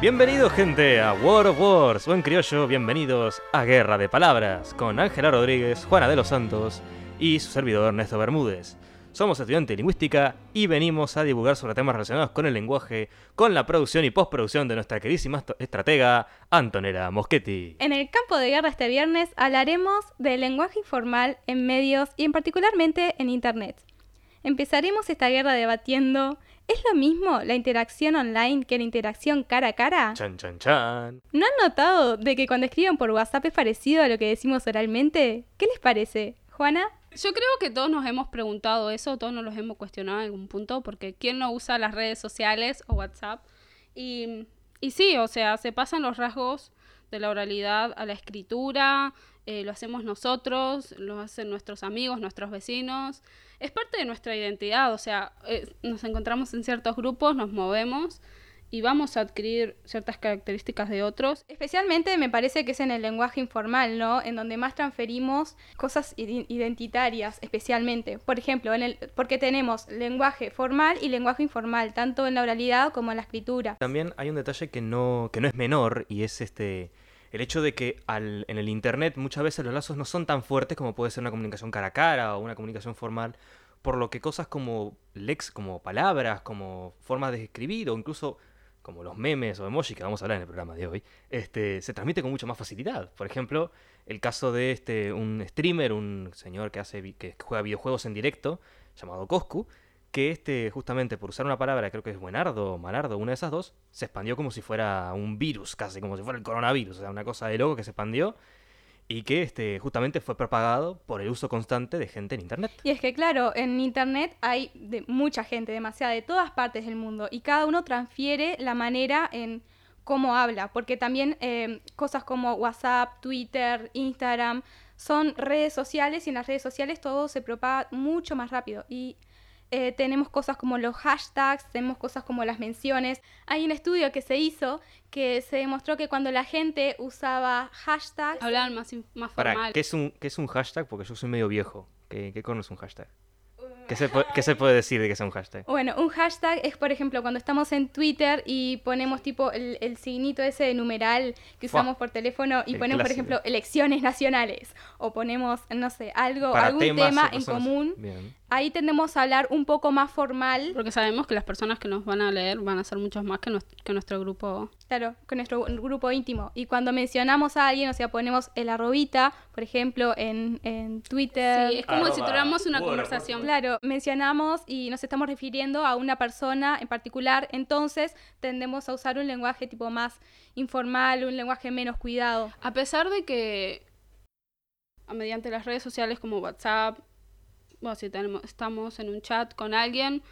Bienvenidos gente a War of Wars, buen criollo, bienvenidos a Guerra de Palabras, con Ángela Rodríguez, Juana de los Santos y su servidor Ernesto Bermúdez. Somos estudiantes de lingüística y venimos a divulgar sobre temas relacionados con el lenguaje, con la producción y postproducción de nuestra queridísima est- estratega Antonella Moschetti. En el campo de guerra este viernes hablaremos del lenguaje informal en medios y en particularmente en Internet. Empezaremos esta guerra debatiendo, ¿es lo mismo la interacción online que la interacción cara a cara? Chan chan chan. ¿No han notado de que cuando escriben por WhatsApp es parecido a lo que decimos oralmente? ¿Qué les parece? Juana, Yo creo que todos nos hemos preguntado eso, todos nos los hemos cuestionado en algún punto, porque ¿quién no usa las redes sociales o WhatsApp? Y, y sí, o sea, se pasan los rasgos de la oralidad a la escritura, eh, lo hacemos nosotros, lo hacen nuestros amigos, nuestros vecinos. Es parte de nuestra identidad, o sea, eh, nos encontramos en ciertos grupos, nos movemos y vamos a adquirir ciertas características de otros. especialmente me parece que es en el lenguaje informal, ¿no? En donde más transferimos cosas ide- identitarias, especialmente. Por ejemplo, en el, porque tenemos lenguaje formal y lenguaje informal, tanto en la oralidad como en la escritura. También hay un detalle que no, que no es menor y es este el hecho de que al, en el internet muchas veces los lazos no son tan fuertes como puede ser una comunicación cara a cara o una comunicación formal, por lo que cosas como lex, como palabras, como formas de escribir o incluso como los memes o emojis que vamos a hablar en el programa de hoy, este, se transmite con mucha más facilidad. Por ejemplo, el caso de este un streamer, un señor que hace que juega videojuegos en directo, llamado Coscu, que este, justamente por usar una palabra, creo que es buenardo o malardo, una de esas dos, se expandió como si fuera un virus, casi como si fuera el coronavirus, o sea, una cosa de loco que se expandió y que este, justamente fue propagado por el uso constante de gente en internet. Y es que, claro, en Internet hay de mucha gente, demasiada, de todas partes del mundo, y cada uno transfiere la manera en cómo habla, porque también eh, cosas como WhatsApp, Twitter, Instagram, son redes sociales y en las redes sociales todo se propaga mucho más rápido. Y eh, tenemos cosas como los hashtags, tenemos cosas como las menciones. Hay un estudio que se hizo que se demostró que cuando la gente usaba hashtags, Hablaban más, más Para, formal. ¿qué es, un, ¿qué es un hashtag? Porque yo soy medio viejo. ¿Qué, qué cono es un hashtag? ¿Qué se, puede, ¿Qué se puede decir de que sea un hashtag? Bueno, un hashtag es, por ejemplo, cuando estamos en Twitter y ponemos tipo el, el signito ese de numeral que usamos por teléfono y El ponemos, por ejemplo, elecciones nacionales o ponemos, no sé, algo, Para algún temas tema en personas. común. Bien. Ahí tendemos a hablar un poco más formal, Porque sabemos que las personas que nos van a leer van a ser muchos más que, nos- que nuestro grupo. claro, con nuestro grupo íntimo. Y cuando mencionamos a alguien, o sea, ponemos el arrobita, por ejemplo, en, en Twitter. Sí, es como si tuviéramos una bueno, conversación. Claro, mencionamos y nos estamos refiriendo a una persona en particular, entonces tendemos a usar un lenguaje tipo más informal, un lenguaje menos cuidado. A pesar de que a- mediante las redes sociales como WhatsApp, bueno, si tenemos, estamos en un chat con alguien,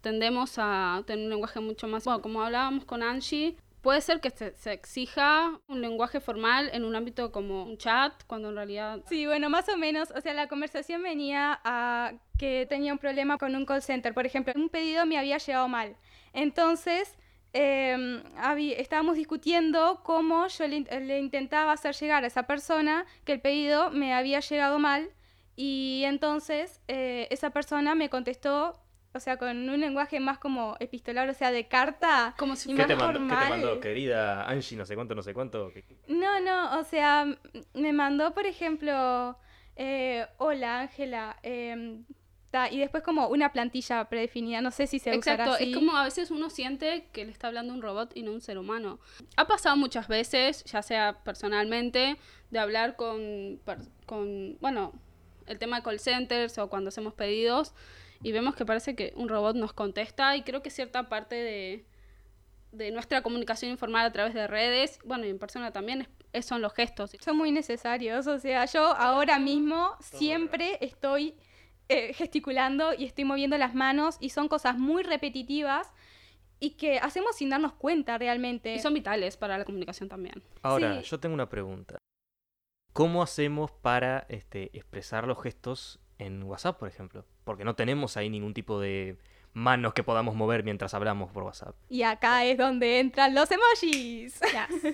tendemos a tener un lenguaje mucho más... Bueno, como hablábamos con Angie, puede ser que se, se exija un lenguaje formal en un ámbito como un chat, cuando en realidad... Sí, bueno, más o menos, o sea, la conversación venía a que tenía un problema con un call center, por ejemplo, un pedido me había llegado mal. Entonces, eh, estábamos discutiendo cómo yo le, le intentaba hacer llegar a esa persona que el pedido me había llegado mal y entonces eh, esa persona me contestó, o sea, con un lenguaje más como epistolar, o sea, de carta. Como si y ¿Qué más te, mandó, ¿Qué te formal. mandó, querida Angie? No sé cuánto, no sé cuánto. ¿Qué- No, no, o sea, me mandó, por ejemplo, eh, hola Ángela, em, y después como una plantilla predefinida, no sé si se usará Exacto, así. es como a veces uno siente que le está hablando un robot y no un ser humano. Ha pasado muchas veces, ya sea personalmente, de hablar con, con bueno, el tema de call centers o cuando hacemos pedidos y vemos que parece que un robot nos contesta y creo que cierta parte de, de nuestra comunicación informal a través de redes, bueno, y en persona también, es- son los gestos. Son muy necesarios, o sea, yo ahora mismo siempre estoy eh, gesticulando y estoy moviendo las manos y son cosas muy repetitivas y que hacemos sin darnos cuenta realmente. Y son vitales para la comunicación también. Ahora, Sí. yo tengo una pregunta. ¿Cómo hacemos para este, expresar los gestos en WhatsApp, por ejemplo? Porque no tenemos ahí ningún tipo de manos que podamos mover mientras hablamos por WhatsApp. Y acá es donde entran los emojis.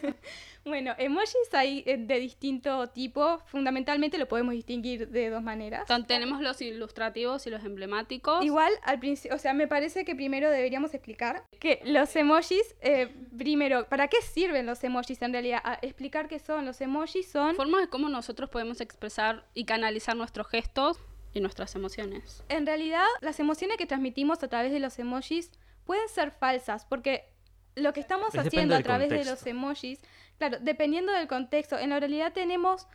bueno, emojis hay eh, de distinto tipo. Fundamentalmente lo podemos distinguir de dos maneras. Entonces, tenemos los ilustrativos y los emblemáticos. Igual, al principio, o sea, me parece que primero deberíamos explicar que los emojis, eh, primero, ¿para qué sirven los emojis en realidad? A explicar qué son. Los emojis son... Formas de cómo nosotros podemos expresar y canalizar nuestros gestos y nuestras emociones. En realidad, las emociones que transmitimos a través de los emojis pueden ser falsas, porque lo que estamos Es haciendo a través de los emojis, claro, dependiendo del contexto, en la realidad tenemos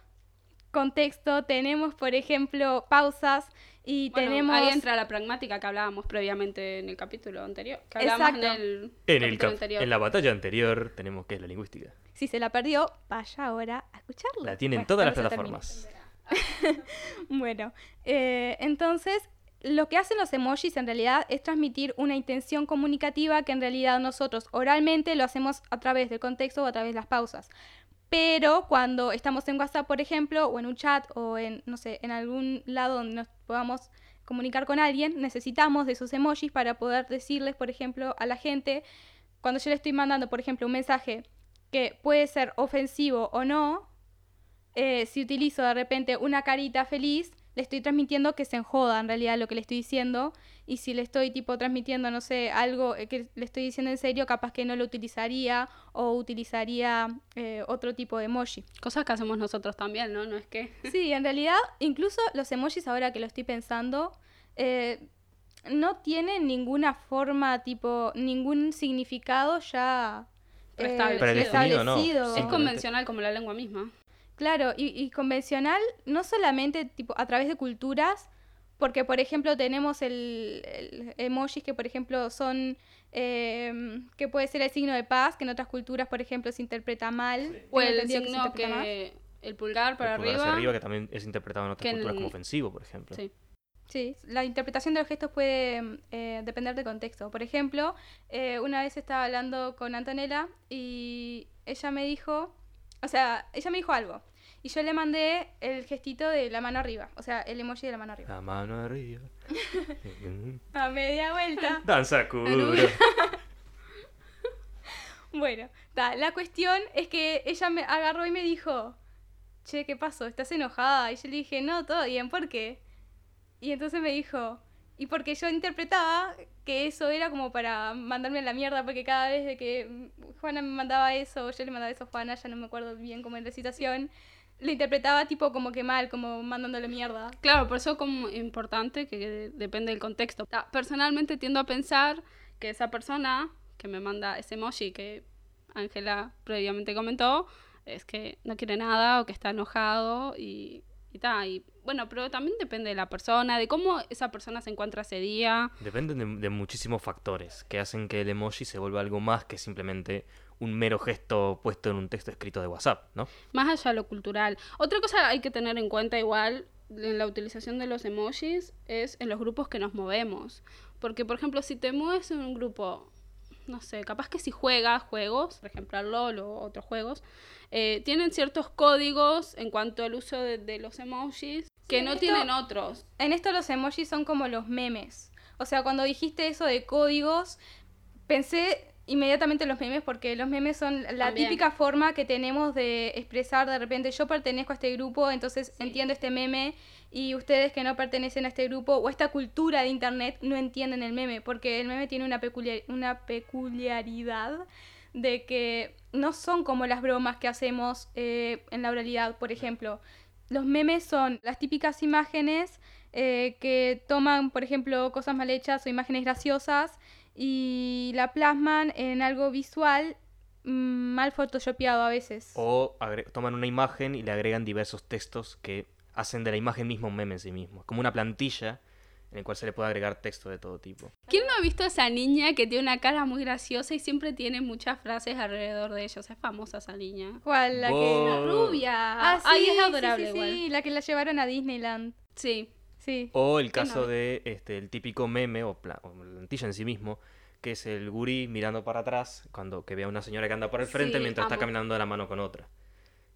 contexto, tenemos, por ejemplo, pausas y Bueno, tenemos... Ahí entra la pragmática que hablábamos previamente en el capítulo anterior. Que hablábamos en Exacto. el, En, el cap- anterior. en la batalla anterior tenemos que es la lingüística. Si se la perdió, vaya ahora a escucharlo. La tienen Bueno, todas las plataformas. Bueno, eh, entonces lo que hacen los emojis en realidad es transmitir una intención comunicativa que en realidad nosotros oralmente lo hacemos a través del contexto o a través de las pausas. Pero cuando estamos en WhatsApp, por ejemplo, o en un chat o en, no sé, en algún lado donde nos podamos comunicar con alguien, necesitamos de esos emojis para poder decirles, por ejemplo, a la gente, cuando yo le estoy mandando, por ejemplo, un mensaje que puede ser ofensivo o no, eh, si utilizo de repente una carita feliz, le estoy transmitiendo que se enjoda en realidad lo que le estoy diciendo. Y si le estoy tipo transmitiendo, no sé, algo eh, que le estoy diciendo en serio, capaz que no lo utilizaría o utilizaría eh, otro tipo de emoji. Cosas que hacemos nosotros también, ¿no? No es que... Sí, en realidad, incluso los emojis, ahora que lo estoy pensando, eh, no tienen ninguna forma, tipo, ningún significado ya eh. Es convencional como la lengua misma. Claro, y, y convencional no solamente tipo a través de culturas, porque por ejemplo tenemos el, el emojis que por ejemplo son eh, que puede ser el signo de paz, que en otras culturas por ejemplo se interpreta mal. O el signo que... El pulgar para El pulgar arriba. hacia arriba, que también es interpretado en otras culturas el- como ofensivo, por ejemplo. Sí. Sí, la interpretación de los gestos puede eh, depender del contexto. Por ejemplo, eh, una vez estaba hablando con Antonella y ella me dijo, o sea, ella me dijo algo. Y yo le mandé el gestito de la mano arriba, o sea, el emoji de la mano arriba. La mano arriba. A media vuelta. Danza Kuduro. Bueno, ta, la cuestión es que ella me agarró y me dijo, che, ¿qué pasó? ¿Estás enojada? Y yo le dije, no, todo bien, ¿por qué? Y entonces me dijo, y porque yo interpretaba que eso era como para mandarme la mierda, porque cada vez que Juana me mandaba eso, yo le mandaba eso a Juana, ya no me acuerdo bien cómo en la situación, lo interpretaba tipo como que mal, como mandándole mierda. Claro, por eso como importante que de- depende del contexto. Personalmente tiendo a pensar que esa persona que me manda ese emoji que Ángela previamente comentó es que no quiere nada o que está enojado y, y ta, Y bueno, pero también depende de la persona, de cómo esa persona se encuentra ese día. Dependen de, de muchísimos factores que hacen que el emoji se vuelva algo más que simplemente un mero gesto puesto en un texto escrito de WhatsApp, ¿no? Más allá de lo cultural. Otra cosa hay que tener en cuenta igual en la utilización de los emojis es en los grupos que nos movemos. Porque, por ejemplo, si te mueves en un grupo, no sé, capaz que si juegas juegos, por ejemplo LOL o otros juegos, eh, tienen ciertos códigos en cuanto al uso de, de los emojis que Sí, no esto- tienen otros. En esto los emojis son como los memes. O sea, cuando dijiste eso de códigos, pensé inmediatamente en los memes porque los memes son la También. típica forma que tenemos de expresar de repente yo pertenezco a este grupo, entonces entiendo este meme y ustedes que no pertenecen a este grupo o a esta cultura de internet no entienden el meme porque el meme tiene una, peculiar- una peculiaridad de que no son como las bromas que hacemos eh, en la oralidad, por ejemplo. Los memes son las típicas imágenes eh, que toman, por ejemplo, cosas mal hechas o imágenes graciosas y la plasman en algo visual mm, mal photoshopeado a veces. O toman una imagen y le agregan diversos textos que hacen de la imagen misma un meme en sí mismo. Como una plantilla en el cual se le puede agregar texto de todo tipo. ¿Quién no ha visto a esa niña que tiene una cara muy graciosa y siempre tiene muchas frases alrededor de ellos? Es famosa esa niña. ¿Cuál? La que... Rubia. Ah, sí, Ay, es adorable sí, igual. sí, la que la llevaron a Disneyland. Sí. Sí. O el ¿Quién no caso de este, el típico meme o, pla- o plantilla en sí mismo, que es el gurí mirando para atrás cuando que ve a una señora que anda por el frente Sí, mientras está caminando de la mano con otra.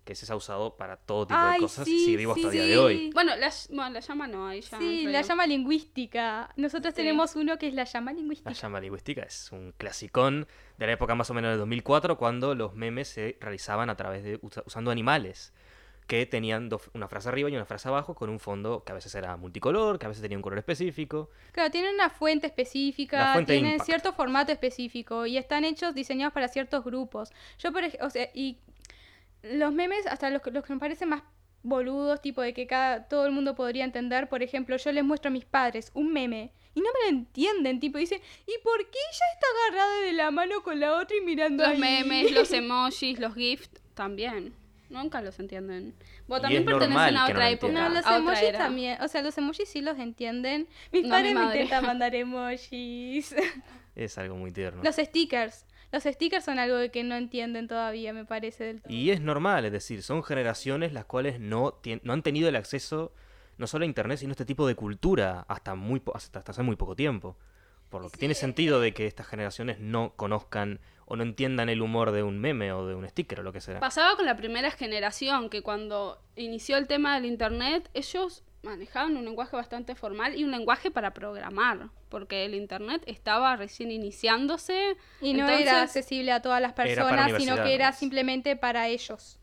Que ese se ha usado para todo tipo Ay, de cosas sí, y sigue vivo sí, hasta el día de sí. hoy. Bueno, la, bueno, la llama no, ahí ya. Sí, la llama lingüística. Nosotros Sí. tenemos uno que es la llama La lingüística. llama lingüística es un clasicón de la época más o menos del 2004, cuando los memes se realizaban a través de usa- usando animales que tenían dos- una frase arriba y una frase abajo con un fondo que a veces era multicolor, que a veces tenía un color específico. Claro, tienen una fuente específica, La fuente tienen cierto formato específico y están hechos, diseñados para ciertos grupos. Yo, por ejemplo, o sea, y los memes, hasta los, que- los que me parecen más boludos, tipo de que cada, todo el mundo podría entender, por ejemplo, yo les muestro a mis padres un meme y no me lo entienden, tipo, dicen, ¿y por qué ella está agarrada de la mano con la otra y mirando Los ahí?" memes, los emojis, los GIFs también. Nunca los entienden. Vos también pertenecen a no otra lo época. No, los a otra emojis era. también, o sea, los emojis sí los entienden. Mis No, padres mi me intentan mandar emojis. Es algo muy tierno. Los stickers. Los stickers son algo que no entienden todavía, me parece del todo. Y es normal, es decir, son generaciones las cuales no, tien- no han tenido el acceso no solo a Internet, sino a este tipo de cultura hasta, muy po- hasta, hasta hace muy poco tiempo. Por lo que tiene sentido de que estas generaciones no conozcan o no entiendan el humor de un meme o de un sticker o lo que sea. Pasaba con la primera generación, que cuando inició el tema del internet, ellos manejaban un lenguaje bastante formal y un lenguaje para programar, porque el internet estaba recién iniciándose. Y no entonces, era accesible a todas las personas, sino que era simplemente para ellos.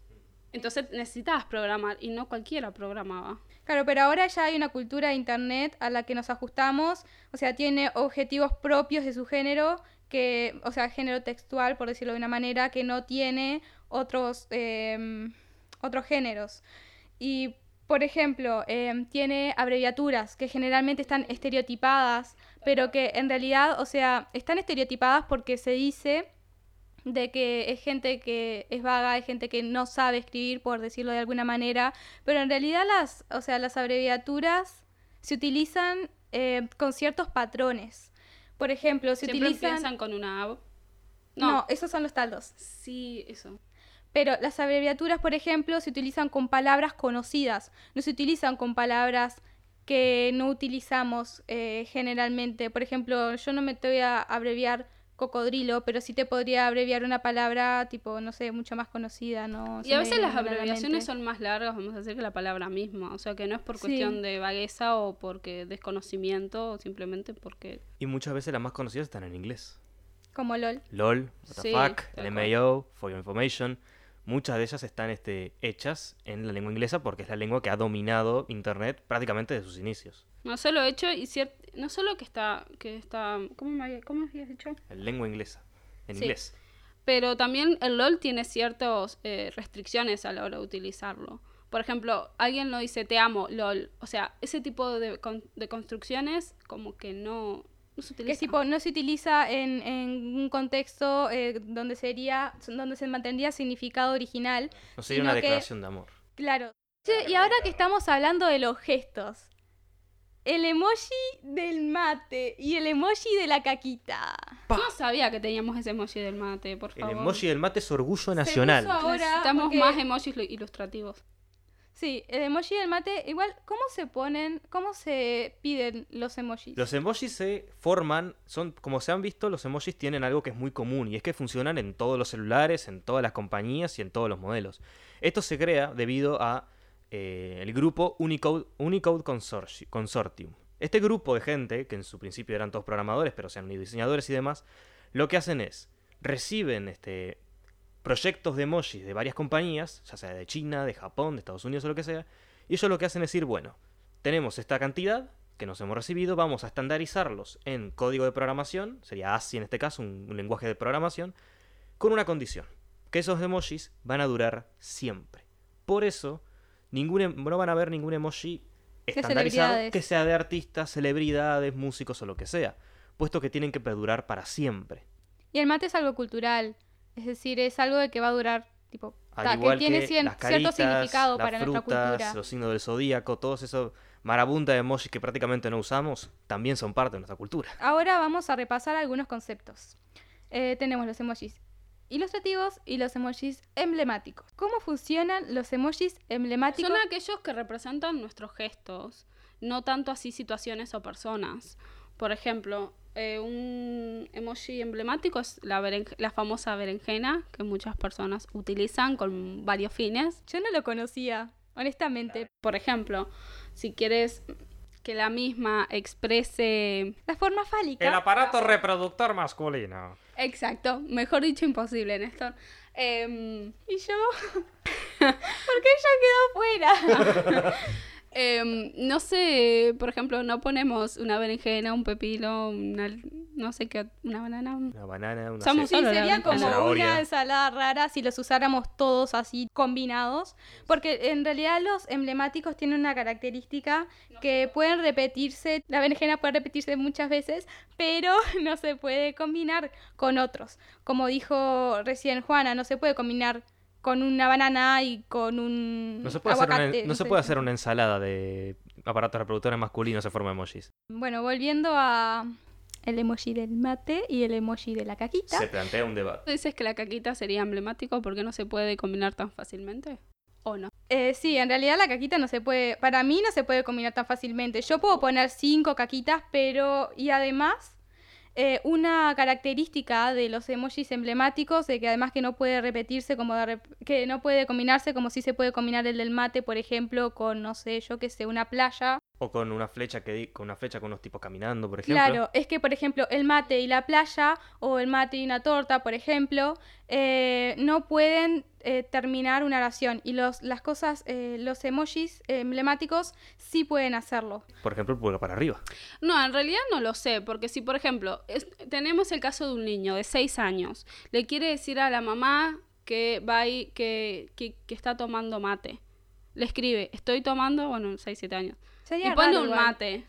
Entonces necesitabas programar y no cualquiera programaba. Claro, pero ahora ya hay una cultura de Internet a la que nos ajustamos, o sea, tiene objetivos propios de su género, que, o sea, género textual, por decirlo de una manera, que no tiene otros, em, otros géneros. Y, por ejemplo, em, tiene abreviaturas que generalmente están estereotipadas, pero que en realidad, o sea, están estereotipadas porque se dice de que es gente que es vaga, es gente que no sabe escribir, por decirlo de alguna manera, pero en realidad las, o sea, las abreviaturas se utilizan eh, con ciertos patrones. Por ejemplo, se Siempre utilizan... empiezan con una ab. No. No, esos son los taldos. sí, eso. Pero las abreviaturas, por ejemplo, se utilizan con palabras conocidas, no se utilizan con palabras que no utilizamos eh, generalmente. Por ejemplo, yo no me te voy a abreviar cocodrilo, pero sí te podría abreviar una palabra tipo, no sé, mucho más conocida, ¿no? Y a veces las abreviaciones son más largas, vamos a decir, que la palabra misma. O sea, que no es por Sí. cuestión de vagueza o porque desconocimiento, o simplemente porque... Y muchas veces las más conocidas están en inglés. Como LOL. LOL, what the Sí, fuck, tal LMAO, for your information. Muchas de ellas están este, hechas en la lengua inglesa porque es la lengua que ha dominado Internet prácticamente desde sus inicios. No solo hecho y cier- no solo que está, que está, ¿cómo me había- cómo habías dicho? La lengua inglesa. En Sí. inglés. Pero también el LOL tiene ciertas restricciones a la hora de utilizarlo. Por ejemplo, alguien lo dice te amo, LOL. O sea, ese tipo de, con- de construcciones como que no, no se Que es tipo, no se utiliza en, en un contexto eh, donde sería, donde se mantendría significado original. No sería una que- declaración de amor. Claro. Che, y ahora que estamos hablando de los gestos, el emoji del mate y el emoji de la caquita. Yo no sabía que teníamos ese emoji del mate, por El favor. emoji del mate es orgullo nacional. ahora Necesitamos porque- más emojis lu- ilustrativos. Sí, el emoji del mate, igual, ¿cómo se ponen, cómo se piden los emojis? Los emojis se forman, son como se han visto, los emojis tienen algo que es muy común y es que funcionan en todos los celulares, en todas las compañías y en todos los modelos. Esto se crea debido a eh, el grupo Unicode, Unicode Consorti- Consortium. Este grupo de gente, que en su principio eran todos programadores, pero se han unido diseñadores y demás, lo que hacen es reciben este, proyectos de emojis de varias compañías, ya sea de China, de Japón, de Estados Unidos o lo que sea, y ellos lo que hacen es decir, bueno, tenemos esta cantidad que nos hemos recibido, vamos a estandarizarlos en código de programación, sería ASCII en este caso, un, un lenguaje de programación, con una condición, que esos emojis van a durar siempre. Por eso, ningún, em- no van a haber ningún emoji estandarizado que sea de artistas, celebridades, músicos o lo que sea, puesto que tienen que perdurar para siempre. Y el mate es algo cultural, es decir, es algo de que va a durar, tipo, Al ta, igual que tiene que cien- las cierto significado las para nuestra cultura. los signos del zodíaco, todos esos marabunta de emojis que prácticamente no usamos, también son parte de nuestra cultura. Ahora vamos a repasar algunos conceptos. Eh, tenemos los emojis ilustrativos y los emojis emblemáticos. ¿Cómo funcionan los emojis emblemáticos? Son aquellos que representan nuestros gestos, no tanto así situaciones o personas. Por ejemplo, eh, un emoji emblemático es la, la famosa berenjena que muchas personas utilizan con varios fines. Yo no lo conocía, honestamente. Por ejemplo, si quieres que la misma exprese... La forma fálica. aparato reproductor masculino. Exacto, mejor dicho imposible, Néstor. Em, Y yo. ¿Por qué ella quedó fuera? em, no sé, por ejemplo, no ponemos una berenjena, un pepino, una, no sé qué, una banana. un- Una banana, una Somos- Sí, sería como Zanahoria. una ensalada rara si los usáramos todos así combinados. Porque en realidad los emblemáticos tienen una característica que pueden repetirse, la berenjena puede repetirse muchas veces, pero no se puede combinar con otros. Como dijo recién Juana, no se puede combinar con una banana y con un No se puede, hacer una, aguacate, no se puede hacer una ensalada de aparatos reproductores masculinos en forma de emojis. Bueno, volviendo a el emoji del mate y el emoji de la caquita. Se plantea un debate. ¿Tú dices que la caquita sería emblemático porque no se puede combinar tan fácilmente? ¿O no? Eh, sí, en realidad la caquita no se puede, para mí no se puede combinar tan fácilmente. Yo puedo poner cinco caquitas, pero y además eh, una característica de los emojis emblemáticos de que además que no puede repetirse como de rep- que no puede combinarse como si se puede combinar el del mate, por ejemplo, con no sé, yo qué sé, una playa. O con una flecha que con una flecha con unos tipos caminando, por ejemplo. Claro, es que por ejemplo el mate y la playa o el mate y una torta, por ejemplo, eh, no pueden eh, terminar una oración y los, las cosas, eh, los emojis emblemáticos sí pueden hacerlo. Por ejemplo, el pulgar para arriba. No, en realidad no lo sé, porque si por ejemplo es- tenemos el caso de un niño de 6 años, le quiere decir a la mamá que va y que, que, que está tomando mate. Le escribe, estoy tomando, bueno, 6, 7 años. Sería y pone raro un igual. mate,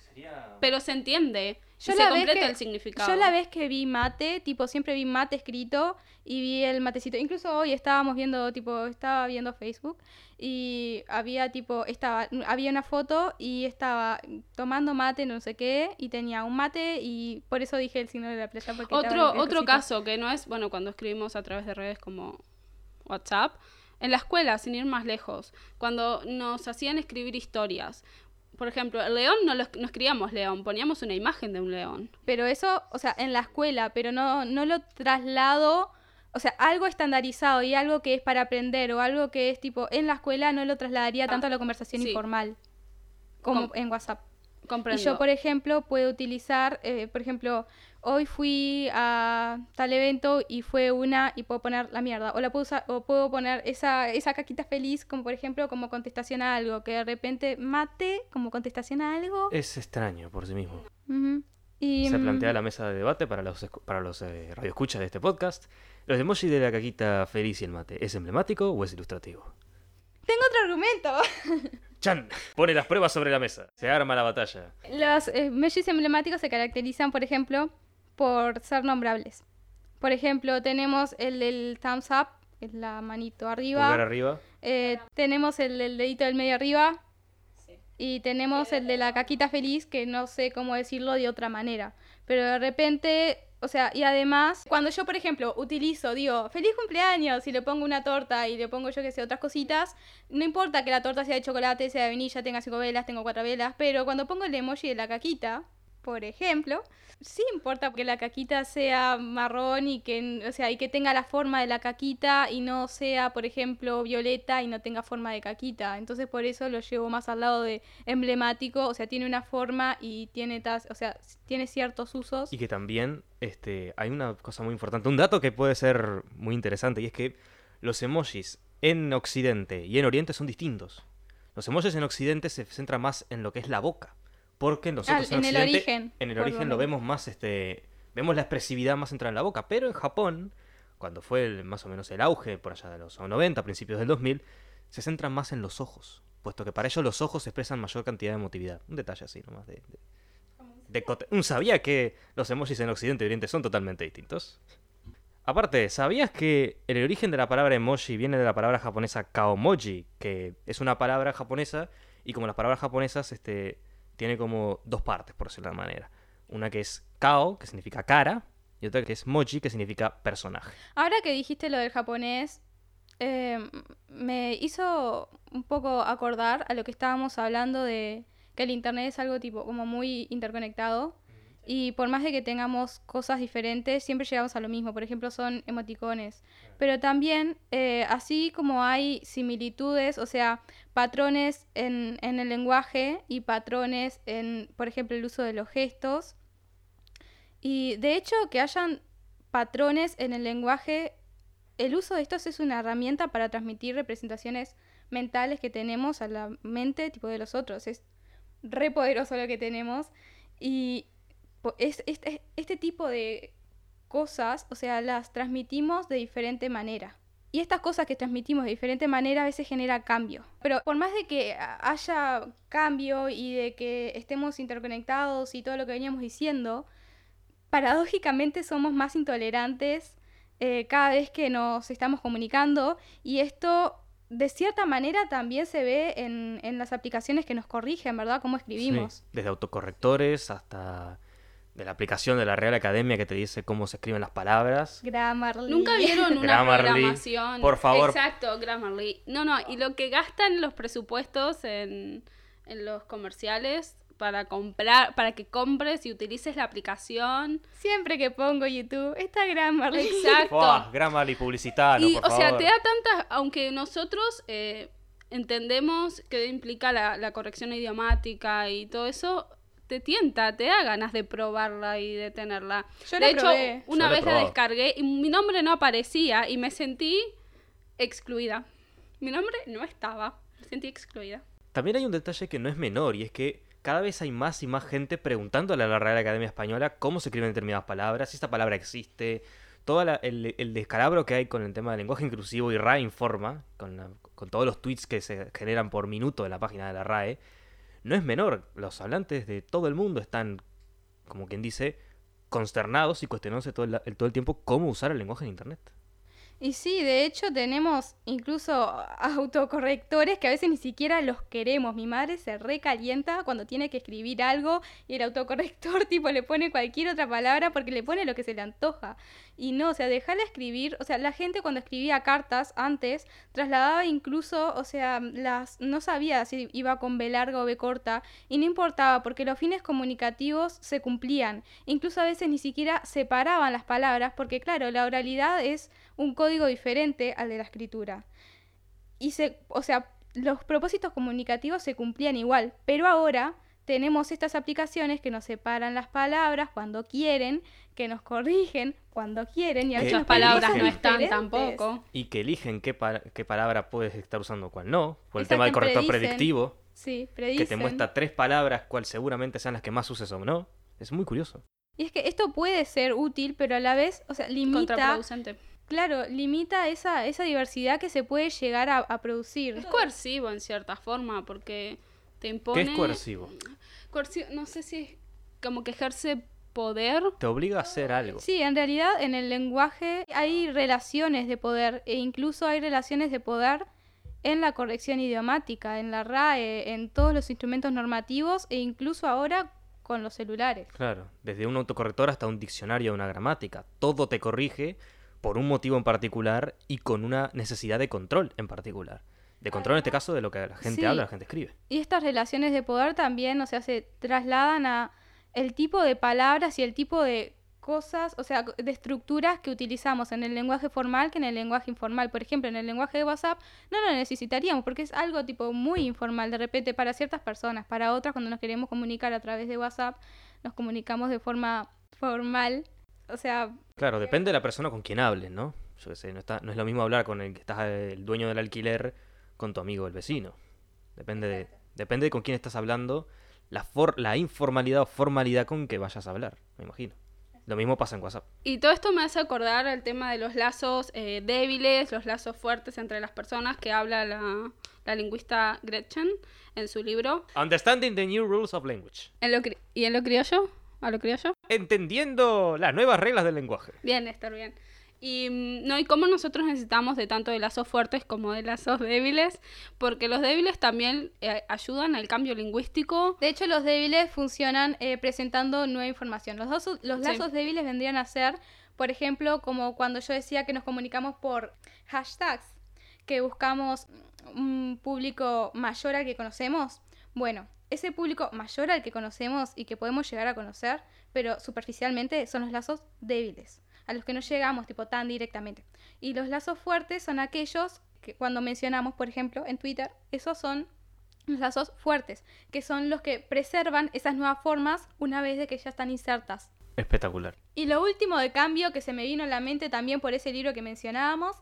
pero se entiende. Yo y la se vez completa que- el significado. Yo la vez que vi mate, tipo, siempre vi mate escrito y vi el matecito. Incluso hoy estábamos viendo, tipo, estaba viendo Facebook y había, tipo, estaba, había una foto y estaba tomando mate, no sé qué, y tenía un mate y por eso dije el signo de la playa. Porque Otro, otro caso que no es, bueno, cuando escribimos a través de redes como WhatsApp, en la escuela, sin ir más lejos, cuando nos hacían escribir historias. Por ejemplo, el león no, lo, no escribíamos león, poníamos una imagen de un león. Pero eso, o sea, en la escuela, pero no, no lo traslado, o sea, algo estandarizado y algo que es para aprender o algo que es tipo en la escuela no lo trasladaría tanto a la conversación sí. informal como Com- en WhatsApp. Comprendo. Y yo, por ejemplo, puedo utilizar, eh, por ejemplo, hoy fui a tal evento y fue una y puedo poner la mierda. O la puedo usar, o puedo poner esa, esa caquita feliz, como por ejemplo, como contestación a algo, que de repente mate como contestación a algo. Es extraño por sí mismo. Y, Se mm, plantea la mesa de debate para los, para los eh, radioescuchas de este podcast. ¿Los emojis de la caquita feliz y el mate es emblemático o es ilustrativo? Tengo otro argumento. ¡Chan! Pone las pruebas sobre la mesa. Se arma la batalla. Los emojis emblemáticos se caracterizan, por ejemplo, por ser nombrables. Por ejemplo, tenemos el del thumbs up, que es la manito arriba. Pulgar arriba. Eh, tenemos el del dedito del medio arriba. Y tenemos el de la caquita feliz, que no sé cómo decirlo de otra manera. Pero de repente, o sea, y además, cuando yo, por ejemplo, utilizo, digo, feliz cumpleaños, y le pongo una torta y le pongo yo que sé, otras cositas, no importa que la torta sea de chocolate, sea de vainilla, tenga cinco velas, tengo cuatro velas, pero cuando pongo el emoji de la caquita, por ejemplo, sí importa que la caquita sea marrón y que, o sea, y que tenga la forma de la caquita y no sea, por ejemplo, violeta y no tenga forma de caquita. Entonces por eso lo llevo más al lado de emblemático, o sea, tiene una forma y tiene tas, o sea, tiene ciertos usos. Y que también este, hay una cosa muy importante, un dato que puede ser muy interesante, y es que los emojis en Occidente y en Oriente son distintos. Los emojis en Occidente se centran más en lo que es la boca, porque nosotros Ah, en, en el origen, en el origen lo vemos más, este, vemos la expresividad más centrada en la boca, pero en Japón, cuando fue el- más o menos el auge, por allá de los 90, principios del 2000, se centran más en los ojos, puesto que para ellos los ojos expresan mayor cantidad de emotividad. Un detalle así nomás de, de- de cote- ¿Sabía que los emojis en Occidente y Oriente son totalmente distintos? Aparte, ¿sabías que el origen de la palabra emoji viene de la palabra japonesa kaomoji, que es una palabra japonesa y como las palabras japonesas este, tiene como dos partes, por decirlo de alguna manera. Una que es kao, que significa cara, y otra que es moji, que significa personaje. Ahora que dijiste lo del japonés, eh, me hizo un poco acordar a lo que estábamos hablando de que el internet es algo tipo como muy interconectado Y por más de que tengamos cosas diferentes, siempre llegamos a lo mismo. Por ejemplo, son emoticones. Pero también, eh, así como hay similitudes, o sea, patrones en, en el lenguaje y patrones en, por ejemplo, el uso de los gestos. Y de hecho, que hayan patrones en el lenguaje, el uso de estos es una herramienta para transmitir representaciones mentales que tenemos a la mente tipo de los otros. Es re poderoso lo que tenemos. Y es, este, este tipo de cosas, o sea, las transmitimos de diferente manera. Y estas cosas que transmitimos de diferente manera a veces genera cambio. Pero por más de que haya cambio y de que estemos interconectados y todo lo que veníamos diciendo, paradójicamente somos más intolerantes eh, cada vez que nos estamos comunicando y esto de cierta manera también se ve en, en las aplicaciones que nos corrigen, ¿verdad? Cómo escribimos. Sí, desde autocorrectores hasta de la aplicación de la Real Academia que te dice cómo se escriben las palabras. Grammarly. Nunca vieron una Grammarly, programación. por favor. Exacto, Grammarly. No, no, y lo que gastan los presupuestos en, en los comerciales para comprar, para que compres y utilices la aplicación. Siempre que pongo YouTube, está Grammarly. Exacto. Buah, Grammarly publicitalo, y, por o sea, te da tantas, aunque nosotros eh, entendemos que implica la, la corrección idiomática y todo eso, te tienta, te da ganas de probarla y de tenerla. Yo de la hecho, probé. una Yo la vez la descargué y mi nombre no aparecía y me sentí excluida. Mi nombre no estaba, me sentí excluida. También hay un detalle que no es menor y es que cada vez hay más y más gente preguntándole a la Real Academia Española cómo se escriben determinadas palabras, si esta palabra existe, todo el, el descalabro que hay con el tema del lenguaje inclusivo y RAE Informa, con, la- con todos los tweets que se generan por minuto en la página de la RAE, no es menor. Los hablantes de todo el mundo están, como quien dice, consternados y cuestionándose todo el, todo el tiempo cómo usar el lenguaje en Internet. Y sí, de hecho tenemos incluso autocorrectores que a veces ni siquiera los queremos. Mi madre se recalienta cuando tiene que escribir algo y el autocorrector tipo le pone cualquier otra palabra porque le pone lo que se le antoja. Y no, o sea, dejarla escribir, o sea, la gente cuando escribía cartas antes trasladaba incluso, o sea, las no sabía si iba con B larga o B corta y no importaba porque los fines comunicativos se cumplían. Incluso a veces ni siquiera separaban las palabras porque claro, la oralidad es un código diferente al de la escritura. Y se, o sea, los propósitos comunicativos se cumplían igual, pero ahora tenemos estas aplicaciones que nos separan las palabras cuando quieren, que nos corrigen cuando quieren y a Que veces palabras no están diferentes. tampoco. Y que eligen qué, pa- qué palabra puedes estar usando, cuál no, por el tema del corrector predicen. predictivo. Sí, que predicen. te muestra tres palabras, cuál seguramente sean las que más uses o no. Es muy curioso. Y es que esto puede ser útil, pero a la vez, o sea, limita, Contraproducente. Claro, limita esa, esa diversidad que se puede llegar a, a producir. Es coercivo en cierta forma porque te impone... ¿Qué es coercivo? coercivo- no sé si es como que ejerce poder. Te obliga a hacer algo. Sí, en realidad en el lenguaje hay relaciones de poder e incluso hay relaciones de poder en la corrección idiomática, en la RAE, en todos los instrumentos normativos e incluso ahora con los celulares. Claro, desde un autocorrector hasta un diccionario o una gramática. Todo te corrige por un motivo en particular y con una necesidad de control en particular. De control en este caso de lo que la gente Sí. habla, la gente escribe. Y estas relaciones de poder también, o sea, se trasladan a el tipo de palabras y el tipo de cosas, o sea, de estructuras que utilizamos en el lenguaje formal que en el lenguaje informal. Por ejemplo, en el lenguaje de WhatsApp no lo necesitaríamos porque es algo tipo muy informal de repente para ciertas personas, para otras cuando nos queremos comunicar a través de WhatsApp nos comunicamos de forma formal. O sea, Claro, depende de la persona con quien hables, ¿no? Yo qué sé, no, está, no es lo mismo hablar con el que estás eh, el dueño del alquiler con tu amigo el vecino. Depende de, depende de con quién estás hablando, la, for- la informalidad o formalidad con que vayas a hablar, me imagino. Lo mismo pasa en WhatsApp. Y todo esto me hace acordar al tema de los lazos eh, débiles, los lazos fuertes entre las personas que habla la, la lingüista Gretchen en su libro. Understanding the New Rules of Language. ¿En lo ¿Y en lo criollo? ¿A lo criollo? Entendiendo las nuevas reglas del lenguaje. Bien, estar bien. Y, mm, no, y cómo nosotros necesitamos de tanto de lazos fuertes como de lazos débiles, porque los débiles también eh, ayudan al cambio lingüístico. de hecho los débiles funcionan eh, presentando nueva información. Los, dos, los Sí. lazos débiles vendrían a ser, por ejemplo, como cuando yo decía que nos comunicamos por hashtags, que buscamos un público mayor al que conocemos. Bueno, ese público mayor al que conocemos y que podemos llegar a conocer, pero superficialmente son los lazos débiles, a los que no llegamos tipo tan directamente. Y los lazos fuertes son aquellos que cuando mencionamos, por ejemplo, en Twitter, esos son los lazos fuertes, que son los que preservan esas nuevas formas una vez de que ya están insertas. Espectacular. Y lo último de cambio que se me vino a la mente también por ese libro que mencionábamos,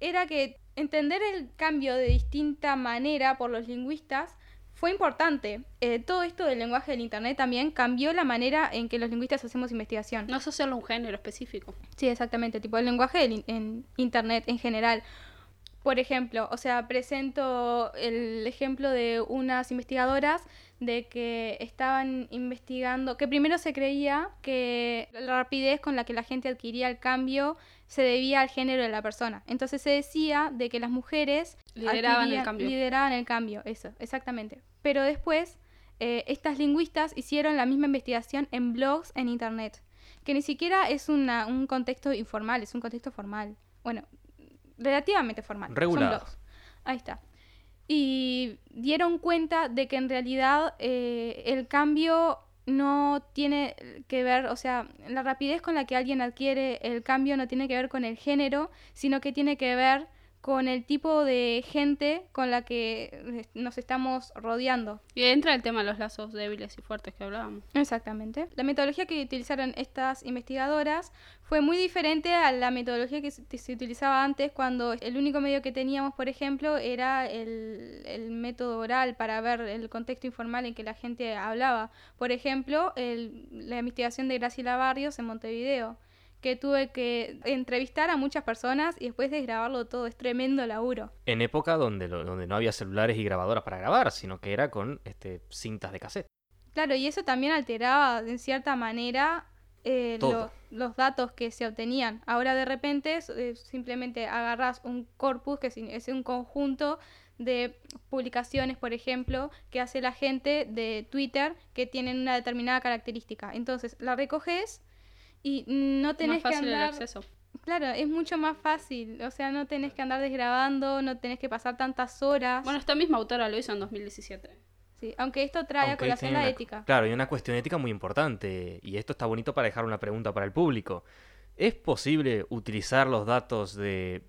era que entender el cambio de distinta manera por los lingüistas fue importante. Eh, todo esto del lenguaje del Internet también cambió la manera en que los lingüistas hacemos investigación. No asociarlo a un género específico. Sí, exactamente, tipo el lenguaje del in- en Internet en general. Por ejemplo, o sea, presento el ejemplo de unas investigadoras de que estaban investigando, que primero se creía que la rapidez con la que la gente adquiría el cambio se debía al género de la persona. Entonces se decía de que las mujeres Lideraban el cambio. Lideraban el cambio, eso, exactamente. Pero después, eh, estas lingüistas hicieron la misma investigación en blogs en Internet, que ni siquiera es una- un contexto informal, es un contexto formal. Bueno, relativamente formal. son Regulado. blogs. Ahí está. Y dieron cuenta de que en realidad eh, el cambio no tiene que ver, o sea, la rapidez con la que alguien adquiere el cambio no tiene que ver con el género, sino que tiene que ver con el tipo de gente con la que nos estamos rodeando. Y entra el tema de los lazos débiles y fuertes que hablábamos. Exactamente. La metodología que utilizaron estas investigadoras fue muy diferente a la metodología que se, que se utilizaba antes cuando el único medio que teníamos, por ejemplo, era el, el método oral para ver el contexto informal en que la gente hablaba. Por ejemplo, el- la investigación de Graciela Barrios en Montevideo que tuve que entrevistar a muchas personas y después desgrabarlo todo. Es tremendo laburo. En época donde, lo- donde no había celulares y grabadoras para grabar, sino que era con este, cintas de cassette. Claro, y eso también alteraba en cierta manera eh, lo- los datos que se obtenían. Ahora de repente eh, simplemente agarras un corpus que es un conjunto de publicaciones, por ejemplo, que hace la gente de Twitter que tienen una determinada característica. Entonces la recoges y no tenés Más que fácil el andar... acceso. Claro, es mucho más fácil. O sea, no tenés que andar desgrabando, no tenés que pasar tantas horas. Bueno, esta misma autora lo hizo en 2017. Sí, aunque esto trae a colación la una- ética. Claro, y una cuestión ética muy importante. Y esto está bonito para dejar una pregunta para el público. ¿Es posible utilizar los datos de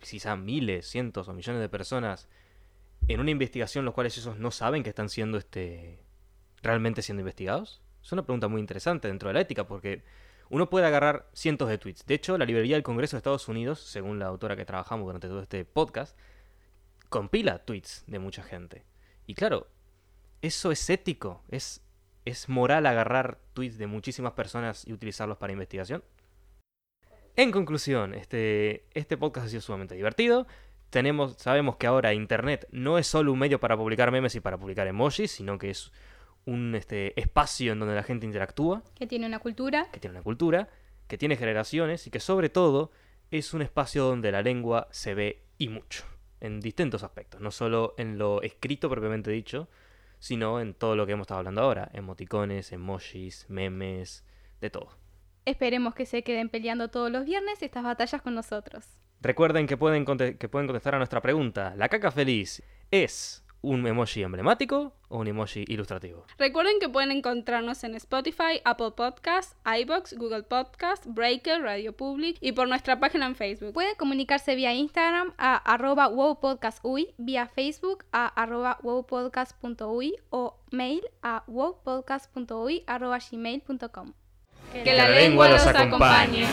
quizá miles, cientos o millones de personas en una investigación los cuales ellos no saben que están siendo este realmente siendo investigados? Es una pregunta muy interesante dentro de la ética porque uno puede agarrar cientos de tweets. De hecho, la librería del Congreso de Estados Unidos, según la autora que trabajamos durante todo este podcast, compila tweets de mucha gente. Y claro, ¿eso es ético? ¿Es, ¿Es moral agarrar tweets de muchísimas personas y utilizarlos para investigación? En conclusión, este, este podcast ha sido sumamente divertido. Tenemos, sabemos que ahora Internet no es solo un medio para publicar memes y para publicar emojis, sino que es un este, espacio en donde la gente interactúa, Que tiene una cultura. que tiene una cultura, que tiene generaciones y que sobre todo es un espacio donde la lengua se ve y mucho, en distintos aspectos, no solo en lo escrito propiamente dicho, sino en todo lo que hemos estado hablando ahora, emoticones, emojis, memes, de todo. Esperemos que se queden peleando todos los viernes estas batallas con nosotros. Recuerden que pueden, que pueden contestar a nuestra pregunta, ¿la caca feliz es un emoji emblemático o un emoji ilustrativo? Recuerden que pueden encontrarnos en Spotify, Apple Podcasts, iBox, Google Podcasts, Breaker, Radio Public y por nuestra página en Facebook. Pueden comunicarse vía Instagram a arroba wowpodcastuy, vía Facebook a arroba wowpodcast.uy o mail a wowpodcast.uy arroba gmail.com. Que la lengua los acompañe.